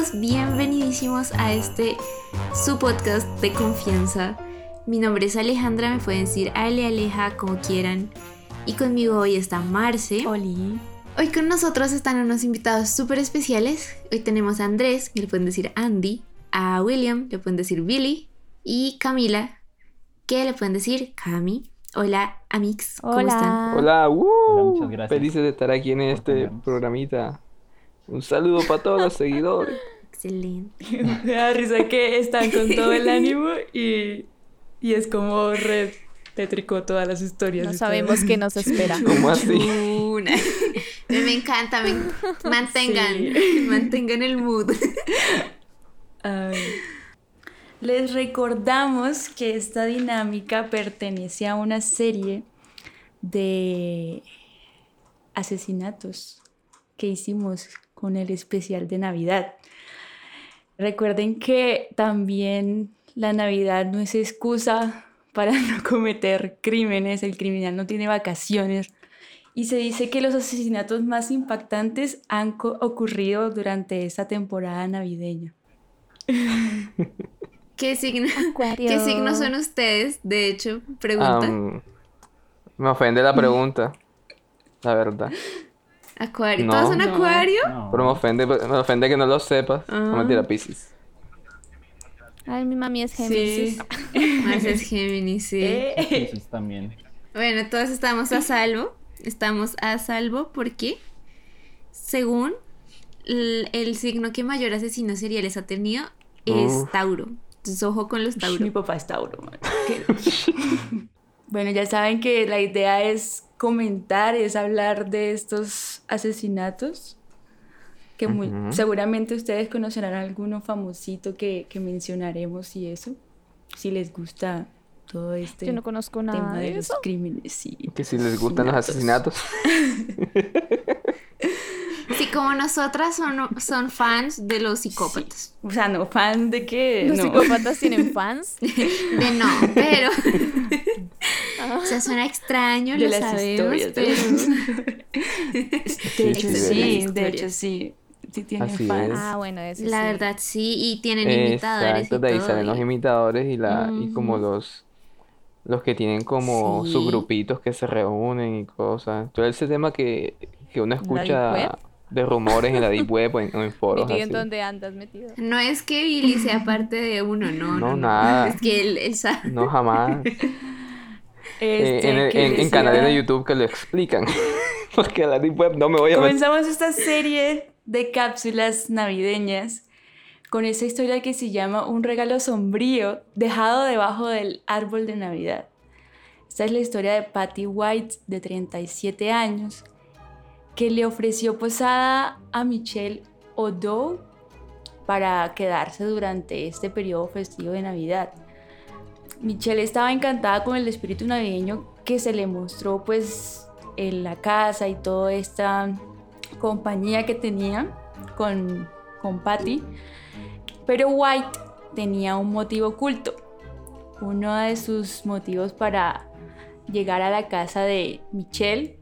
todos bienvenidísimos a este su podcast de confianza. Mi nombre es Alejandra, me pueden decir Ale Aleja como quieran. Y conmigo hoy está Marce. Oli. Hoy con nosotros están unos invitados súper especiales. Hoy tenemos a Andrés, que le pueden decir Andy, a William, le pueden decir Billy, y Camila, que le pueden decir Cami. Hola, Amix, ¿cómo Hola. están? Hola, ¡uh! Hola, muchas gracias Felices de estar aquí en este programita. Un saludo para todos los seguidores. Excelente. Me da risa que están con todo el ánimo y, y es como re tétrico todas las historias. No sabemos qué nos espera. ¿Cómo así? Una. me, me encanta, me- mantengan, Sí. mantengan el mood. Ay. Les recordamos que esta dinámica pertenece a una serie de asesinatos que hicimos con el especial de Navidad. Recuerden que también la Navidad no es excusa para no cometer crímenes, el criminal no tiene vacaciones. Y se dice que los asesinatos más impactantes han ocurrido durante esta temporada navideña. ¿Qué signo. ¿Qué signos son ustedes? De hecho, pregunta. Me ofende la pregunta. La verdad. acuario. no. ¿Todos son No. acuario? No. Pero me ofende, me ofende que no lo sepas. No Ah. mentira, Pisces. Ay, mi mami es Géminis. Más es Géminis, sí. Eh. También. Bueno, todos estamos a salvo. Estamos a salvo porque, según el, el signo que mayor asesinos seriales ha tenido, es Uf. Tauro. Entonces, ojo con los Mi Tauro. papá es Tauro. bueno, ya saben que la idea es comentar, es hablar de estos asesinatos. Que muy- seguramente ustedes conocerán alguno famosito que, que mencionaremos y eso. Si les gusta todo este Yo no conozco nada tema de de los eso. crímenes. Sí. Que si les gustan los asesinatos. Sí, como nosotras son, son fans de los psicópatas. O sea, no fan de que. Los no. psicópatas tienen fans. De no, pero. o sea, suena extraño, de lo las sabemos, historias. pero. De hecho, sí, de sí, de hecho, sí. Sí tiene Así fans. es. Ah, bueno, eso La sí. verdad, sí, y tienen imitadores. Exacto, y de ahí todo, salen los y- imitadores y la y como los los que tienen como Sí. sus grupitos que se reúnen y cosas. Todo ese tema que, que uno escucha de rumores en la deep web o en, o en foros Billy, ¿en dónde andas metido? No es que Billy sea parte de uno, no, no, No, no. nada. Es que él, él sabe. No, jamás. Eh, Este, en, el- que en- en decía- canales de YouTube que lo explican. Porque a la Deep Web no me voy a meter. Comenzamos esta serie de cápsulas navideñas con esa historia que se llama Un regalo sombrío dejado debajo del árbol de Navidad. Esta es la historia de Patty White, de 37 años, que le ofreció posada a Michelle O'Dowd para quedarse durante este periodo festivo de Navidad. Michelle estaba encantada con el espíritu navideño que se le mostró pues en la casa y toda esta compañía que tenía con, con Patty. Pero White tenía un motivo oculto. Uno de sus motivos para llegar a la casa de Michelle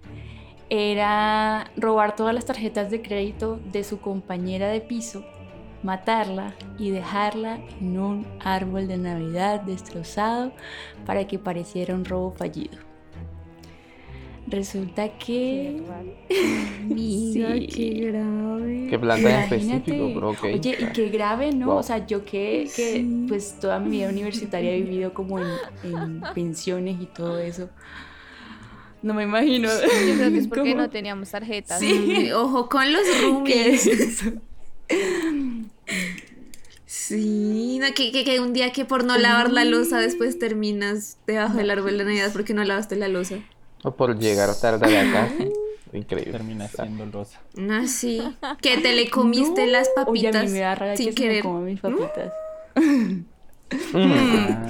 era robar todas las tarjetas de crédito de su compañera de piso, matarla y dejarla en un árbol de Navidad destrozado para que pareciera un robo fallido. Resulta que... Amiga, Sí. qué grave. ¿Qué planta en específico? Pero ok. Oye, y qué grave, ¿no? Wow. O sea, yo que, que Sí. pues toda mi vida universitaria he vivido como en, en pensiones y todo eso. No me imagino. Yo creo que es porque cómo- no teníamos tarjetas. Sí. Ojo con los ¿Qué roomies. es eso? Sí, no, que, que, que un día que por no lavar la losa después terminas debajo del árbol de Navidad porque no lavaste la losa. O por llegar tarde a la casa. Increíble. Termina siendo rosa. No, sí. Que te le comiste No. las Oye, a papitas mí me da rabia sin que se me querer. mis papitas. mm,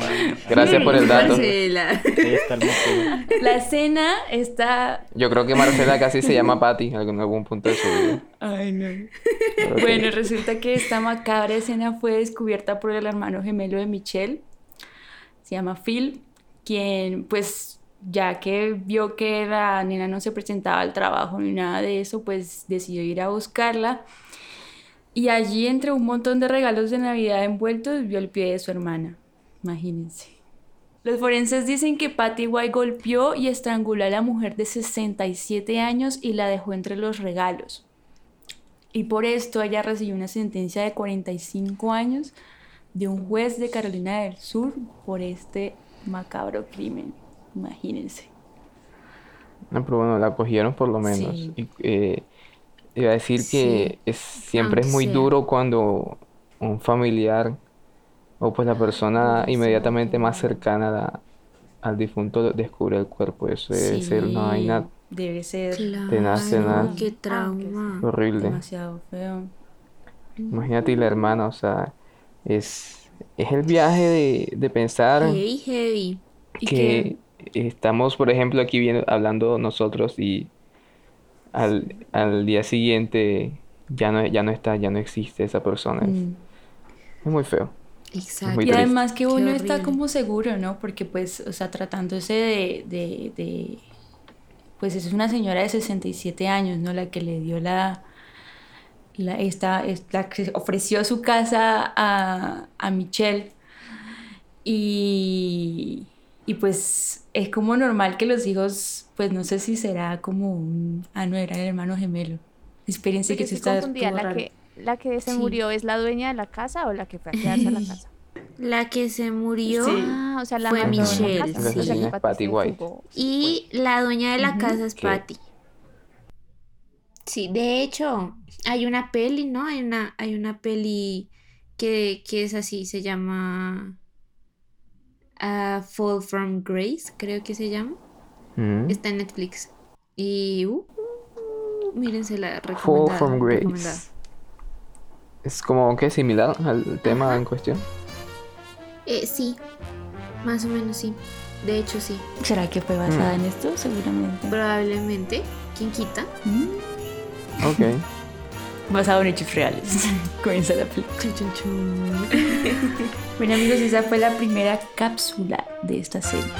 Ah, Gracias por el dato. Marcela. el motivo. La escena está... Yo creo que Marcela casi se llama Patty en algún, algún punto de su vida. Ay, no. Bueno, resulta que esta macabra escena fue descubierta por el hermano gemelo de Michelle. Se llama Phil, quien pues ya que vio que la nena no se presentaba al trabajo ni nada de eso, pues decidió ir a buscarla. Y allí, entre un montón de regalos de Navidad envueltos, vio el pie de su hermana. Imagínense. Los forenses dicen que Patty White golpeó y estranguló a la mujer de 67 años y la dejó entre los regalos. Y por esto ella recibió una sentencia de 45 años de un juez de Carolina del Sur por este macabro crimen. Imagínense. No, pero bueno, la cogieron por lo menos. Sí. Y, eh, iba a decir que Sí. es, siempre es muy sea. duro cuando un familiar o pues la persona inmediatamente más cercana a la- al difunto descubre el cuerpo. Eso debe ser una Sí, vaina Debe ser Tenaz, tenaz. Qué trauma. horrible. demasiado feo. Imagínate y la hermana, o sea, es, es el viaje de, de pensar Heavy, heavy. Y que estamos, por ejemplo, aquí viendo, hablando nosotros y al, al día siguiente ya no, ya no está, ya no existe esa persona. Es, Mm. es muy feo. Exacto. Muy Y además que uno está como seguro, ¿no? Porque pues, o sea, tratándose de, de, de- pues es una señora de 67 años, ¿no? La que le dio la, la, esta, es- la que ofreció su casa a, a Michelle. Y, y pues es como normal que los hijos, pues no sé si será como un, ah, no, era el hermano gemelo. Espérense Yo que se está confundida. ¿La raro. que, ¿La que se Sí. murió es la dueña de la casa o la que fue a quedarse a la casa? La que se murió Sí. Ah, o sea, la Fue la Michelle, casa. sí. O sea, que La Patty White. y la dueña de la casa es ¿Qué? Patty. Sí, de hecho, hay una peli, ¿no? Hay una, hay una peli que, que es así, se llama ah, Fall from Grace, creo que se llama. Mm. Está en Netflix. Y uh, mírense la Fall recomendada. from recomendada. Grace. Es como que similar al tema en cuestión. Eh, sí, más o menos sí. De hecho, sí. ¿Será que fue basada en esto? Seguramente. Probablemente. ¿Quién quita? Mm. Ok. Basado en hechos reales. Comienza la película. Bueno amigos, esa fue la primera cápsula de esta serie.